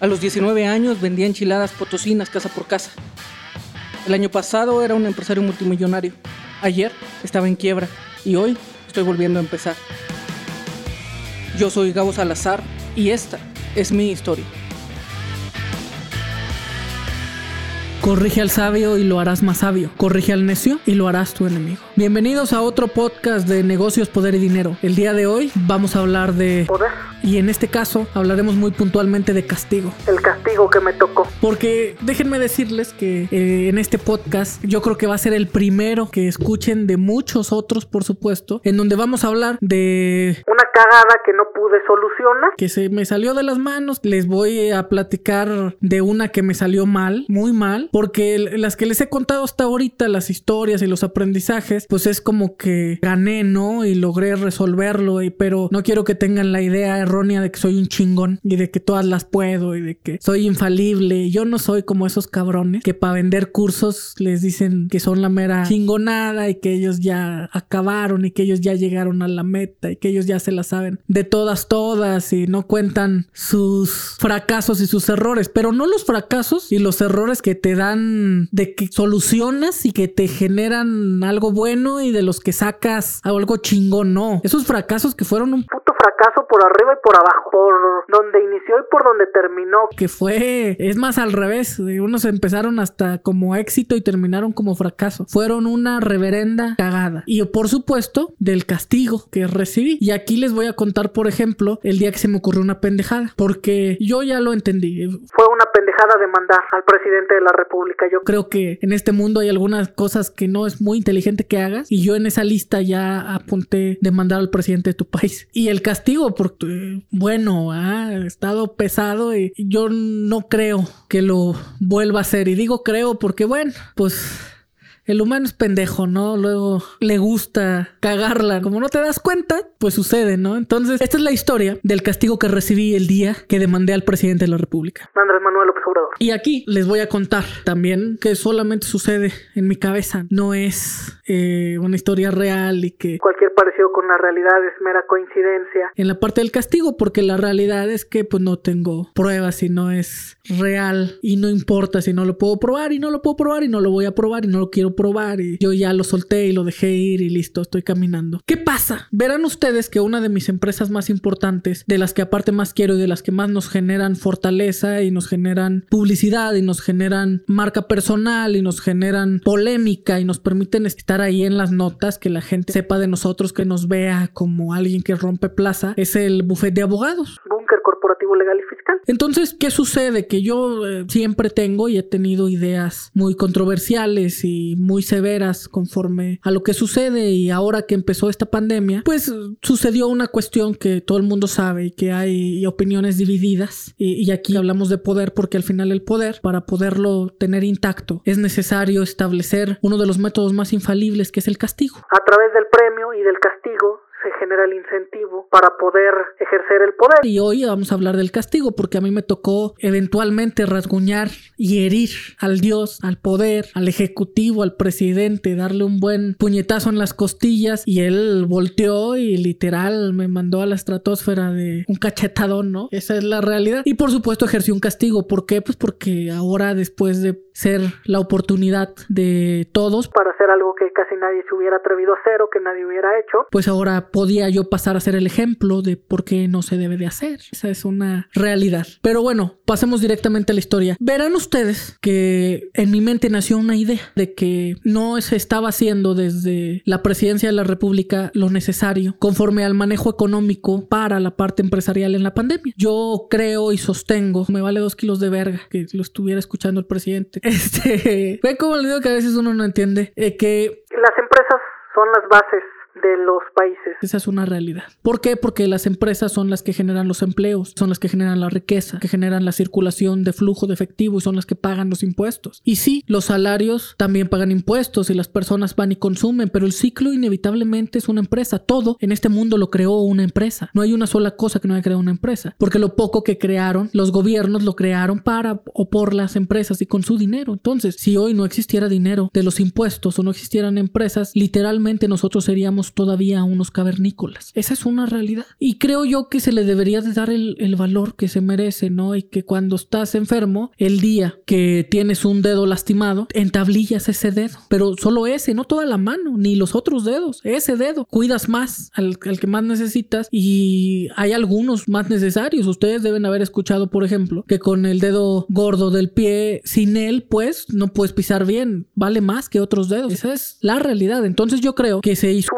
A los 19 años vendía enchiladas potosinas casa por casa. El año pasado era un empresario multimillonario. Ayer estaba en quiebra y hoy estoy volviendo a empezar. Yo soy Gabo Salazar y esta es mi historia. Corrige al sabio y lo harás más sabio. Corrige al necio y lo harás tu enemigo. Bienvenidos a otro podcast de negocios, poder y dinero. El día de hoy vamos a hablar de poder. Y en este caso hablaremos muy puntualmente de castigo. El castigo que me tocó. Porque déjenme decirles que eh, en este podcast yo creo que va a ser el primero que escuchen de muchos otros, por supuesto, en donde vamos a hablar de... Una cagada que no pude solucionar. Que se me salió de las manos. Les voy a platicar de una que me salió mal, muy mal, porque las que les he contado hasta ahorita, las historias y los aprendizajes, pues es como que gané, ¿no? Y logré resolverlo, y, pero no quiero que tengan la idea errónea de que soy un chingón y de que todas las puedo y de que soy infalible. Yo no soy como esos cabrones que para vender cursos les dicen que son la mera chingonada y que ellos ya acabaron y que ellos ya llegaron a la meta y que ellos ya se la saben de todas, todas y no cuentan sus fracasos y sus errores, pero no los fracasos y los errores que te dan de que solucionas y que te generan algo bueno y de los que sacas algo chingón, no. Esos fracasos que fueron un puto fracaso por arriba y por abajo, por donde inició y por donde terminó. Que fue, es más al revés, unos empezaron hasta como éxito y terminaron como fracaso. Fueron una reverenda cagada. Y por supuesto, del castigo que recibí. Y aquí les voy a contar, por ejemplo, el día que se me ocurrió una pendejada, porque yo ya lo entendí. Fue una pendejada demandar al presidente de la República. Yo creo que en este mundo hay algunas cosas que no es muy inteligente que hagas y yo en esa lista ya apunté demandar al presidente de tu país. Y el castigo, porque, bueno, ha estado pesado y yo no creo que lo vuelva a hacer. Y digo creo porque, bueno, pues el humano es pendejo, ¿no? Luego le gusta cagarla. Como no te das cuenta, pues sucede, ¿no? Entonces, esta es la historia del castigo que recibí el día que demandé al presidente de la República. Andrés Manuel López Obrador. Y aquí les voy a contar también que solamente sucede en mi cabeza. No es eh, una historia real y que... Cualquier parecido con la realidad es mera coincidencia. En la parte del castigo, porque la realidad es que pues no tengo pruebas y no es real y no importa si no lo puedo probar y no lo puedo probar y no lo voy a probar y no lo quiero probar y yo ya lo solté y lo dejé ir y listo, estoy caminando. ¿Qué pasa? Verán ustedes que una de mis empresas más importantes, de las que aparte más quiero y de las que más nos generan fortaleza y nos generan publicidad y nos generan marca personal y nos generan polémica y nos permiten estar ahí en las notas, que la gente sepa de nosotros, que nos vea como alguien que rompe plaza, es el buffet de abogados. Búnker corporativo legal y fiscal. Entonces, ¿qué sucede? Que yo eh, siempre tengo y he tenido ideas muy controversiales y muy severas conforme a lo que sucede y ahora que empezó esta pandemia, pues sucedió una cuestión que todo el mundo sabe y que hay opiniones divididas y, y aquí hablamos de poder porque al final el poder para poderlo tener intacto es necesario establecer uno de los métodos más infalibles que es el castigo. A través del premio y del castigo se genera el incentivo para poder ejercer el poder. Y hoy vamos a hablar del castigo porque a mí me tocó eventualmente rasguñar y herir al Dios, al poder, al ejecutivo, al presidente, darle un buen puñetazo en las costillas y él volteó y literal me mandó a la estratosfera de un cachetadón, ¿no? Esa es la realidad. Y por supuesto ejerció un castigo. ¿Por qué? Pues porque ahora después de ser la oportunidad de todos para hacer algo que casi nadie se hubiera atrevido a hacer o que nadie hubiera hecho, pues ahora podía yo pasar a ser el ejemplo de por qué no se debe de hacer. Esa es una realidad. Pero bueno, pasemos directamente a la historia. Verán ustedes que en mi mente nació una idea de que no se estaba haciendo desde la presidencia de la República lo necesario conforme al manejo económico para la parte empresarial en la pandemia. Yo creo y sostengo, me vale dos kilos de verga que lo estuviera escuchando el presidente. Este, ve como le digo que a veces uno no entiende eh, que las empresas son las bases de los países. Esa es una realidad. ¿Por qué? Porque las empresas son las que generan los empleos, son las que generan la riqueza, que generan la circulación de flujo de efectivo y son las que pagan los impuestos. Y sí, los salarios también pagan impuestos y las personas van y consumen, pero el ciclo inevitablemente es una empresa. Todo en este mundo lo creó una empresa. No hay una sola cosa que no haya creado una empresa, porque lo poco que crearon, los gobiernos lo crearon para o por las empresas y con su dinero. Entonces, si hoy no existiera dinero de los impuestos o no existieran empresas, literalmente nosotros seríamos somos todavía unos cavernícolas. Esa es una realidad. Y creo yo que se le debería de dar el, valor que se merece, ¿no? Y que cuando estás enfermo, el día que tienes un dedo lastimado, entablillas ese dedo. Pero solo ese, no toda la mano, ni los otros dedos, ese dedo. Cuidas más al, que más necesitas y hay algunos más necesarios. Ustedes deben haber escuchado, por ejemplo, que con el dedo gordo del pie, sin él, pues no puedes pisar bien. Vale más que otros dedos. Esa es la realidad. Entonces yo creo que se hizo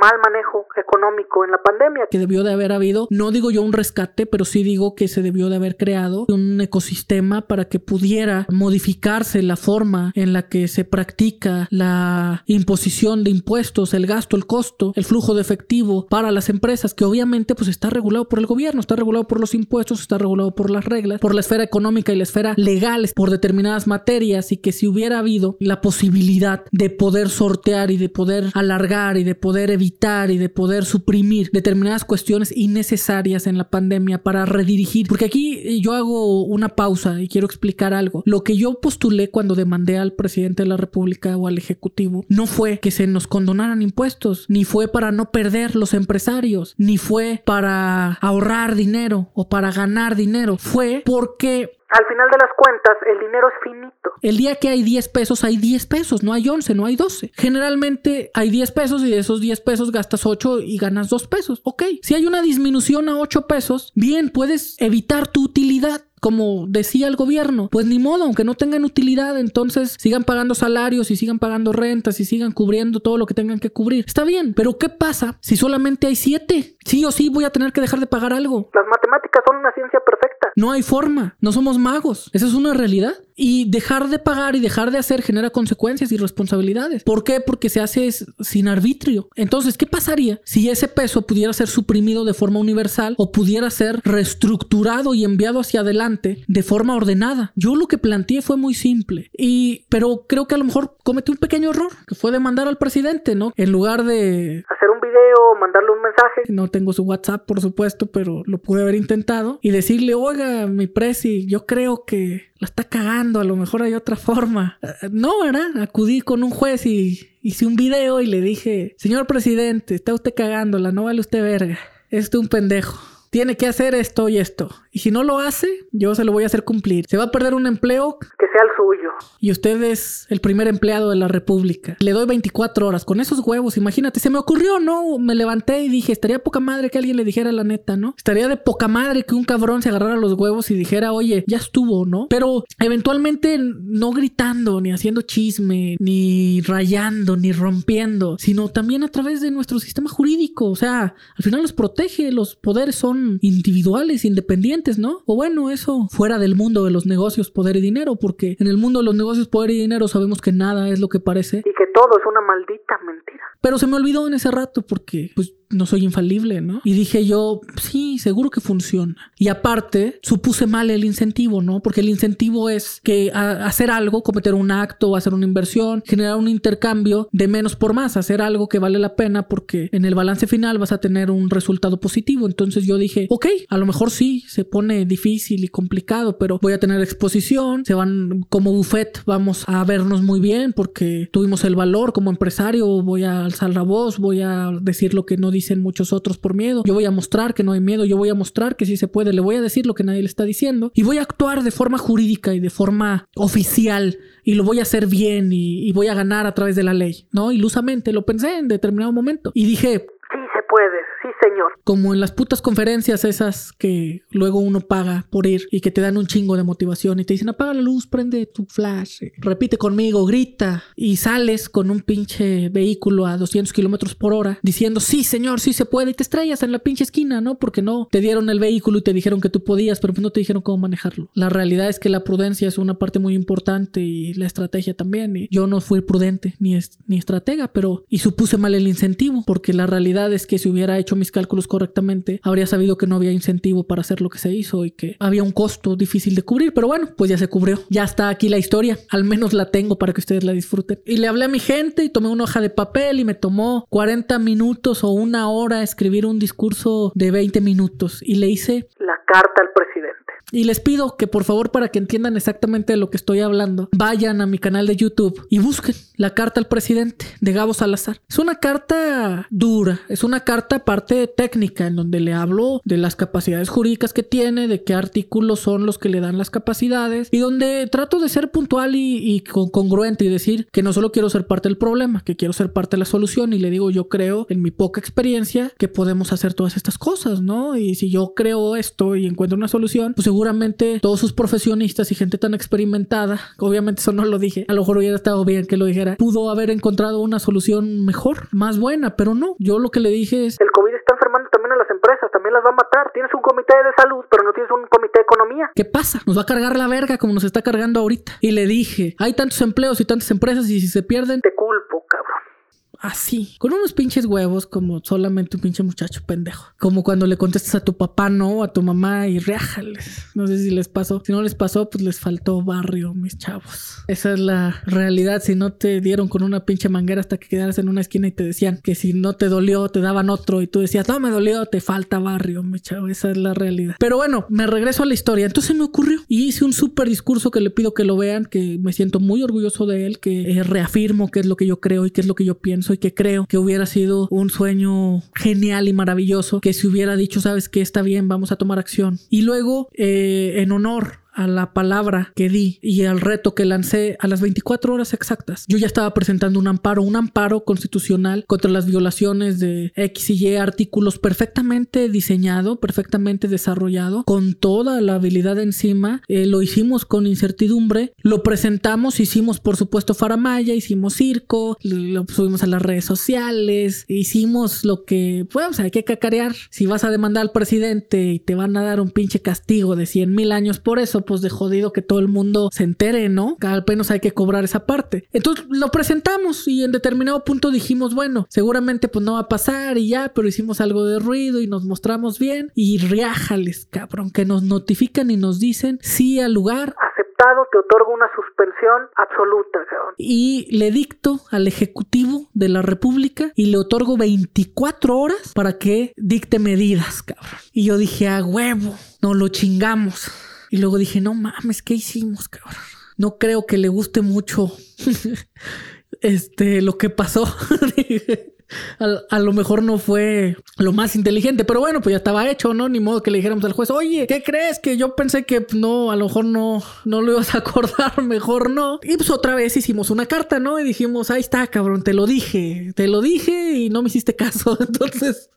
mal manejo económico en la pandemia. que debió de haber habido, no digo yo un rescate, pero sí digo que se debió de haber creado un ecosistema para que pudiera modificarse la forma en la que se practica la imposición de impuestos, el gasto, el costo, el flujo de efectivo para las empresas, que obviamente pues está regulado por el gobierno, está regulado por los impuestos, está regulado por las reglas, por la esfera económica y la esfera legal, por determinadas materias y que si hubiera habido la posibilidad de poder sortear y de poder alargar y de poder evitar y de poder suprimir determinadas cuestiones innecesarias en la pandemia para redirigir, porque aquí yo hago una pausa y quiero explicar algo. Lo que yo postulé cuando demandé al presidente de la República o al Ejecutivo no fue que se nos condonaran impuestos, ni fue para no perder los empresarios, ni fue para ahorrar dinero o para ganar dinero, fue porque Al final de las cuentas, el dinero es finito. el día que hay 10 pesos, hay 10 pesos, no hay 11, no hay 12. Generalmente hay 10 pesos y de esos 10 pesos gastas 8 y ganas 2 pesos. Ok, si hay una disminución a 8 pesos, bien, puedes evitar tu utilidad. Como decía el gobierno, pues ni modo, aunque no tengan utilidad, entonces sigan pagando salarios y sigan pagando rentas y sigan cubriendo todo lo que tengan que cubrir. Está bien, pero ¿qué pasa si solamente hay 7? Sí o sí voy a tener que dejar de pagar algo. Las matemáticas son una ciencia perfecta. No hay forma, no somos magos. Esa es una realidad. Y dejar de pagar y dejar de hacer genera consecuencias y responsabilidades. ¿Por qué? Porque se hace sin arbitrio. Entonces, ¿qué pasaría si ese peso pudiera ser suprimido de forma universal o pudiera ser reestructurado y enviado hacia adelante de forma ordenada? Yo lo que planteé fue muy simple. Y, pero creo que a lo mejor cometí un pequeño error, que fue demandar al presidente, ¿no? En lugar de Hacer un video, mandarle un mensaje. no tengo su WhatsApp, por supuesto, pero lo pude haber intentado. Y decirle, oiga, mi presi, yo creo que la está cagando, a lo mejor hay otra forma. No, ¿verdad? Acudí con un juez y hice un video y le dije, señor presidente, está usted cagándola, no vale usted verga. Es un pendejo. Tiene que hacer esto y esto. Y si no lo hace, yo se lo voy a hacer cumplir. Se va a perder un empleo Que sea el suyo. y usted es el primer empleado de la República. Le doy 24 horas con esos huevos. Imagínate, se me ocurrió, ¿no? Me levanté y dije, estaría poca madre que alguien le dijera la neta, ¿no? Estaría de poca madre que un cabrón se agarrara los huevos y dijera, oye, ya estuvo, ¿no? Pero eventualmente no gritando, ni haciendo chisme, ni rayando, ni rompiendo, sino también a través de nuestro sistema jurídico. O sea, al final los protege, los poderes son individuales, independientes, ¿no? O bueno, eso fuera del mundo de los negocios, poder y dinero, porque en el mundo de los negocios, poder y dinero sabemos que nada es lo que parece. Y que todo es una maldita mentira. Pero se me olvidó en ese rato porque pues no soy infalible, ¿no? Y dije yo, sí, seguro que funciona. Y aparte, supuse mal el incentivo, ¿no? Porque el incentivo es que hacer algo, cometer un acto, hacer una inversión, generar un intercambio de menos por más, hacer algo que vale la pena porque en el balance final vas a tener un resultado positivo. Entonces yo dije, ok, a lo mejor sí, se pone difícil y complicado, pero voy a tener exposición, se van como buffet, vamos a vernos muy bien porque tuvimos el valor como empresario, voy a alzar la voz, voy a decir lo que no dicen muchos otros por miedo, yo voy a mostrar que no hay miedo, yo voy a mostrar que sí se puede, le voy a decir lo que nadie le está diciendo y voy a actuar de forma jurídica y de forma oficial y lo voy a hacer bien y, y voy a ganar a través de la ley, ¿no? Ilusamente lo pensé en determinado momento y dije, Sí se puede, sí señor. como en las putas conferencias esas que luego uno paga por ir y que te dan un chingo de motivación y te dicen apaga la luz, prende tu flash, eh, repite conmigo, grita y sales con un pinche vehículo a 200 kilómetros por hora diciendo sí señor, sí se puede y te estrellas en la pinche esquina, ¿no? Porque no te dieron el vehículo y te dijeron que tú podías, pero pues no te dijeron cómo manejarlo. La realidad es que la prudencia es una parte muy importante y la estrategia también. Y yo no fui prudente ni, es- ni estratega, pero y supuse mal el incentivo porque la realidad es que si hubiera mis cálculos correctamente, habría sabido que no había incentivo para hacer lo que se hizo y que había un costo difícil de cubrir. Pero bueno, pues ya se cubrió. Ya está aquí la historia. Al menos la tengo para que ustedes la disfruten. Y le hablé a mi gente y tomé una hoja de papel y me tomó 40 minutos o una hora escribir un discurso de 20 minutos. Y le hice La carta al presidente. Y les pido que por favor, para que entiendan exactamente de lo que estoy hablando, vayan a mi canal de YouTube y busquen la carta al presidente de Gabo Salazar. Es una carta dura, es una carta parte técnica en donde le hablo de las capacidades jurídicas que tiene, de qué artículos son los que le dan las capacidades y donde trato de ser puntual y, congruente y decir que no solo quiero ser parte del problema, que quiero ser parte de la solución y le digo yo creo en mi poca experiencia que podemos hacer todas estas cosas, ¿no? Y si yo creo esto y encuentro una solución, pues seguramente todos sus profesionistas y gente tan experimentada, obviamente eso no lo dije, a lo mejor hubiera estado bien que lo dijera, pudo haber encontrado una solución mejor, más buena, pero no, yo lo que le dije es... El COVID está enfermando también a las empresas, también las va a matar, tienes un comité de salud, pero no tienes un comité de economía. ¿Qué pasa? Nos va a cargar la verga como nos está cargando ahorita. Y le dije, hay tantos empleos y tantas empresas y si se pierden... Te culpo, así, con unos pinches huevos como solamente un pinche muchacho pendejo. Como cuando le contestas a tu papá, no, a tu mamá y reájales. No sé si les pasó. Si no les pasó, pues les faltó barrio, mis chavos. Esa es la realidad. Si no te dieron con una pinche manguera hasta que quedaras en una esquina y te decían que si no te dolió, te daban otro y tú decías, no me dolió, te falta barrio, mi chavo. Esa es la realidad. Pero bueno, me regreso a la historia. Entonces me ocurrió y hice un súper discurso que le pido que lo vean, que me siento muy orgulloso de él, que eh, reafirmo qué es lo que yo creo y qué es lo que yo pienso y que creo que hubiera sido un sueño genial y maravilloso que se hubiera dicho, sabes que está bien, vamos a tomar acción. Y luego, eh, en honor a la palabra que di y al reto que lancé a las 24 horas exactas, yo ya estaba presentando un amparo, un amparo constitucional contra las violaciones de X y Y artículos perfectamente diseñado, perfectamente desarrollado, con toda la habilidad encima. Eh, lo hicimos con incertidumbre, lo presentamos, hicimos por supuesto faramaya, hicimos circo, lo subimos a las redes sociales, hicimos lo que, pues hay que cacarear. Si vas a demandar al presidente y te van a dar un pinche castigo de 100 mil años por eso, pues de jodido que todo el mundo se entere, ¿no? Al menos hay que cobrar esa parte. Entonces lo presentamos y en determinado punto dijimos, bueno, seguramente pues no va a pasar y ya, pero hicimos algo de ruido y nos mostramos bien y riájales, cabrón, que nos notifican y nos dicen sí al lugar. Aceptado, te otorgo una suspensión absoluta, cabrón. Y le dicto al Ejecutivo de la República y le otorgo 24 horas para que dicte medidas, cabrón. Y yo dije, a huevo, no lo chingamos. Y luego dije, no mames, ¿qué hicimos? No creo que le guste mucho este lo que pasó. a, lo mejor no fue lo más inteligente, pero bueno, pues ya estaba hecho, ¿no? Ni modo que le dijéramos al juez, oye, ¿qué crees? Que yo pensé que pues, no, a lo mejor no, no lo ibas a acordar, mejor no. Y pues otra vez hicimos una carta, ¿no? Y dijimos, ahí está, cabrón, te lo dije, te lo dije y no me hiciste caso. Entonces,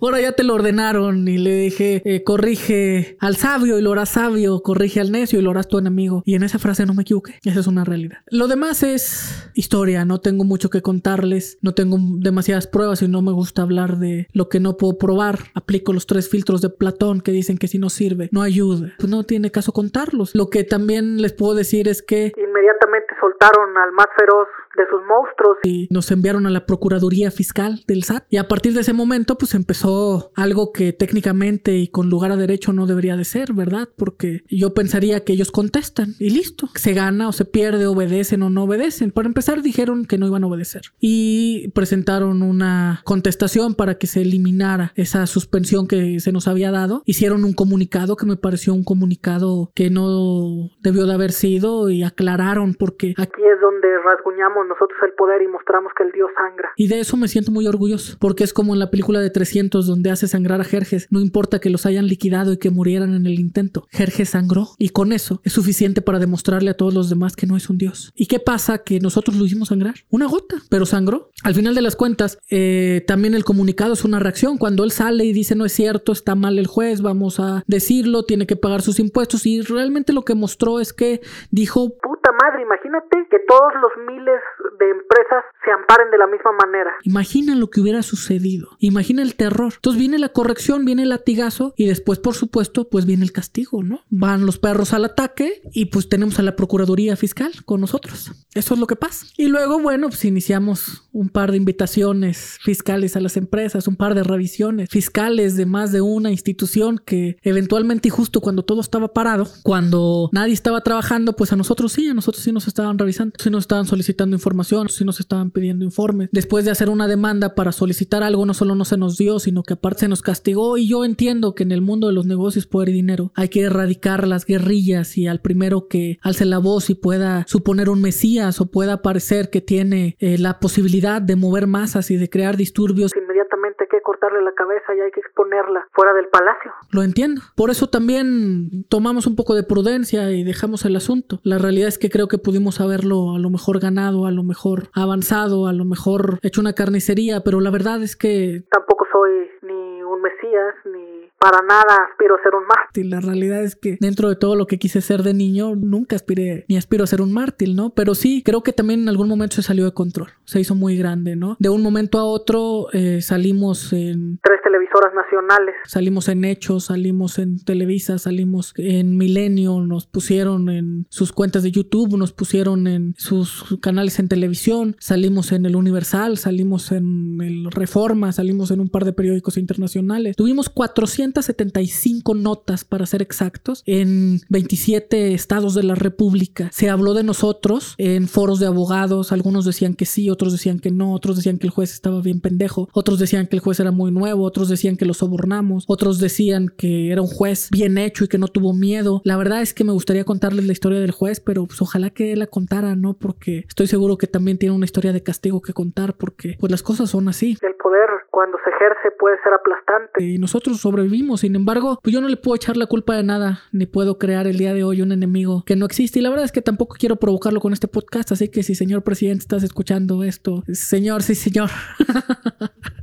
ahora ya te lo ordenaron y le dije, eh, corrige al sabio y lo harás sabio, corrige al necio y lo harás tu enemigo. Y en esa frase no me equivoqué, esa es una realidad. Lo demás es historia, no tengo mucho que contarles, no tengo demasiado pruebas y no me gusta hablar de lo que no puedo probar. Aplico los tres filtros de Platón que dicen que si no sirve, no ayuda. Pues no tiene caso contarlos. Lo que también les puedo decir es que inmediatamente soltaron al más feroz de sus monstruos y nos enviaron a la Procuraduría Fiscal del SAT. Y a partir de ese momento, pues empezó algo que técnicamente y con lugar a derecho no debería de ser, ¿verdad? Porque yo pensaría que ellos contestan y listo. Se gana o se pierde, obedecen o no obedecen. Para empezar, dijeron que no iban a obedecer y presentaron una contestación para que se eliminara esa suspensión que se nos había dado. Hicieron un comunicado que me pareció un comunicado que no debió de haber sido y aclararon porque aquí es donde rasguñamos nosotros el poder y mostramos que el Dios sangra. Y de eso me siento muy orgulloso, porque es como en la película de 300 donde hace sangrar a Jerjes, no importa que los hayan liquidado y que murieran en el intento, Jerjes sangró y con eso es suficiente para demostrarle a todos los demás que no es un Dios. ¿Y qué pasa? Que nosotros lo hicimos sangrar, una gota, pero sangró. Al final de las cuentas, eh, también el comunicado es una reacción, cuando él sale y dice no es cierto, está mal el juez, vamos a decirlo, tiene que pagar sus impuestos y realmente lo que mostró es que dijo... Puta madre, imagínate que todos los miles de empresas se amparen de la misma manera. Imagina lo que hubiera sucedido. Imagina el terror. Entonces viene la corrección, viene el latigazo y después, por supuesto, pues viene el castigo, ¿no? Van los perros al ataque y pues tenemos a la Procuraduría Fiscal con nosotros. Eso es lo que pasa. Y luego, bueno, pues iniciamos un par de invitaciones fiscales a las empresas, un par de revisiones fiscales de más de una institución que eventualmente y justo cuando todo estaba parado, cuando nadie estaba trabajando, pues a nosotros sí, a nosotros sí nos estaban revisando, sí nos estaban solicitando información información, sí nos estaban pidiendo informes. Después de hacer una demanda para solicitar algo, no solo no se nos dio, sino que aparte se nos castigó. Y yo entiendo que en el mundo de los negocios, poder y dinero, hay que erradicar las guerrillas y al primero que alce la voz y pueda suponer un mesías o pueda parecer que tiene eh, la posibilidad de mover masas y de crear disturbios. Inmediatamente cortarle la cabeza y hay que exponerla fuera del palacio. Lo entiendo. Por eso también tomamos un poco de prudencia y dejamos el asunto. La realidad es que creo que pudimos haberlo a lo mejor ganado, a lo mejor avanzado, a lo mejor hecho una carnicería, pero la verdad es que... Tampoco soy ni un mesías ni para nada aspiro a ser un mártir. La realidad es que dentro de todo lo que quise ser de niño, nunca aspiré ni aspiro a ser un mártir, ¿no? Pero sí, creo que también en algún momento se salió de control, se hizo muy grande, ¿no? De un momento a otro eh, salimos en... Tres televisoras nacionales. Salimos en Hechos, salimos en Televisa, salimos en Milenio, nos pusieron en sus cuentas de YouTube, nos pusieron en sus canales en televisión, salimos en el Universal, salimos en el Reforma, salimos en un par de periódicos internacionales. Tuvimos 400 475 notas, para ser exactos, en 27 estados de la República. Se habló de nosotros en foros de abogados. Algunos decían que sí, otros decían que no, otros decían que el juez estaba bien pendejo, otros decían que el juez era muy nuevo, otros decían que lo sobornamos, otros decían que era un juez bien hecho y que no tuvo miedo. La verdad es que me gustaría contarles la historia del juez, pero pues ojalá que él la contara, ¿no? Porque estoy seguro que también tiene una historia de castigo que contar, porque pues las cosas son así. El poder cuando se ejerce puede ser aplastante. Y nosotros sobrevivimos sin embargo, pues yo no le puedo echar la culpa de nada, ni puedo crear el día de hoy un enemigo que no existe. Y la verdad es que tampoco quiero provocarlo con este podcast, así que si señor presidente estás escuchando esto, señor, sí señor.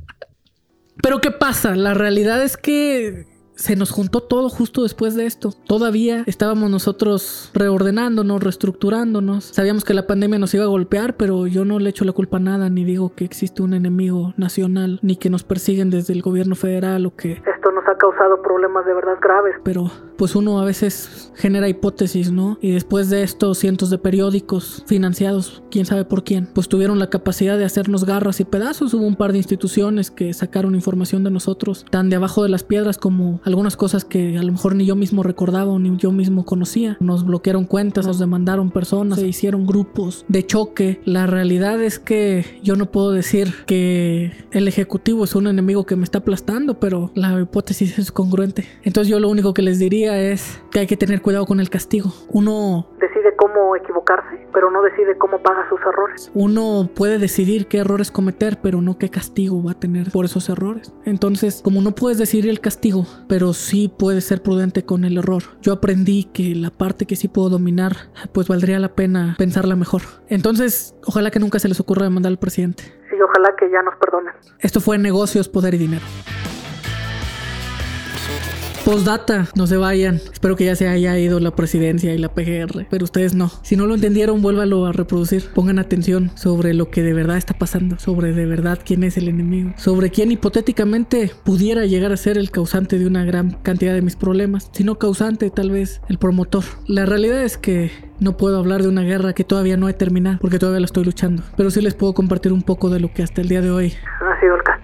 Pero ¿qué pasa? La realidad es que se nos juntó todo justo después de esto. Todavía estábamos nosotros reordenándonos, reestructurándonos. Sabíamos que la pandemia nos iba a golpear, pero yo no le echo la culpa a nada, ni digo que existe un enemigo nacional, ni que nos persiguen desde el gobierno federal o que... Esto nos ha causado problemas de verdad graves. Pero pues uno a veces genera hipótesis, ¿no? Y después de esto, cientos de periódicos financiados, quién sabe por quién, pues tuvieron la capacidad de hacernos garras y pedazos. Hubo un par de instituciones que sacaron información de nosotros, tan de abajo de las piedras como algunas cosas que a lo mejor ni yo mismo recordaba o ni yo mismo conocía. Nos bloquearon cuentas, nos demandaron personas, se hicieron grupos de choque. La realidad es que yo no puedo decir que el ejecutivo es un enemigo que me está aplastando, pero la es congruente. Entonces yo lo único que les diría es que hay que tener cuidado con el castigo. Uno decide cómo equivocarse, pero no decide cómo paga sus errores. Uno puede decidir qué errores cometer, pero no qué castigo va a tener por esos errores. Entonces, como no puedes decidir el castigo, pero sí puedes ser prudente con el error. Yo aprendí que la parte que sí puedo dominar, pues valdría la pena pensarla mejor. Entonces, ojalá que nunca se les ocurra demandar al presidente. Sí, ojalá que ya nos perdonen. Esto fue Negocios, Poder y Dinero. Postdata, no se vayan. Espero que ya se haya ido la presidencia y la PGR, pero ustedes no. Si no lo entendieron, vuélvalo a reproducir. Pongan atención sobre lo que de verdad está pasando, sobre de verdad quién es el enemigo, sobre quién hipotéticamente pudiera llegar a ser el causante de una gran cantidad de mis problemas, si no causante, tal vez el promotor. La realidad es que no puedo hablar de una guerra que todavía no he terminado, porque todavía la estoy luchando, pero sí les puedo compartir un poco de lo que hasta el día de hoy ha sido el caso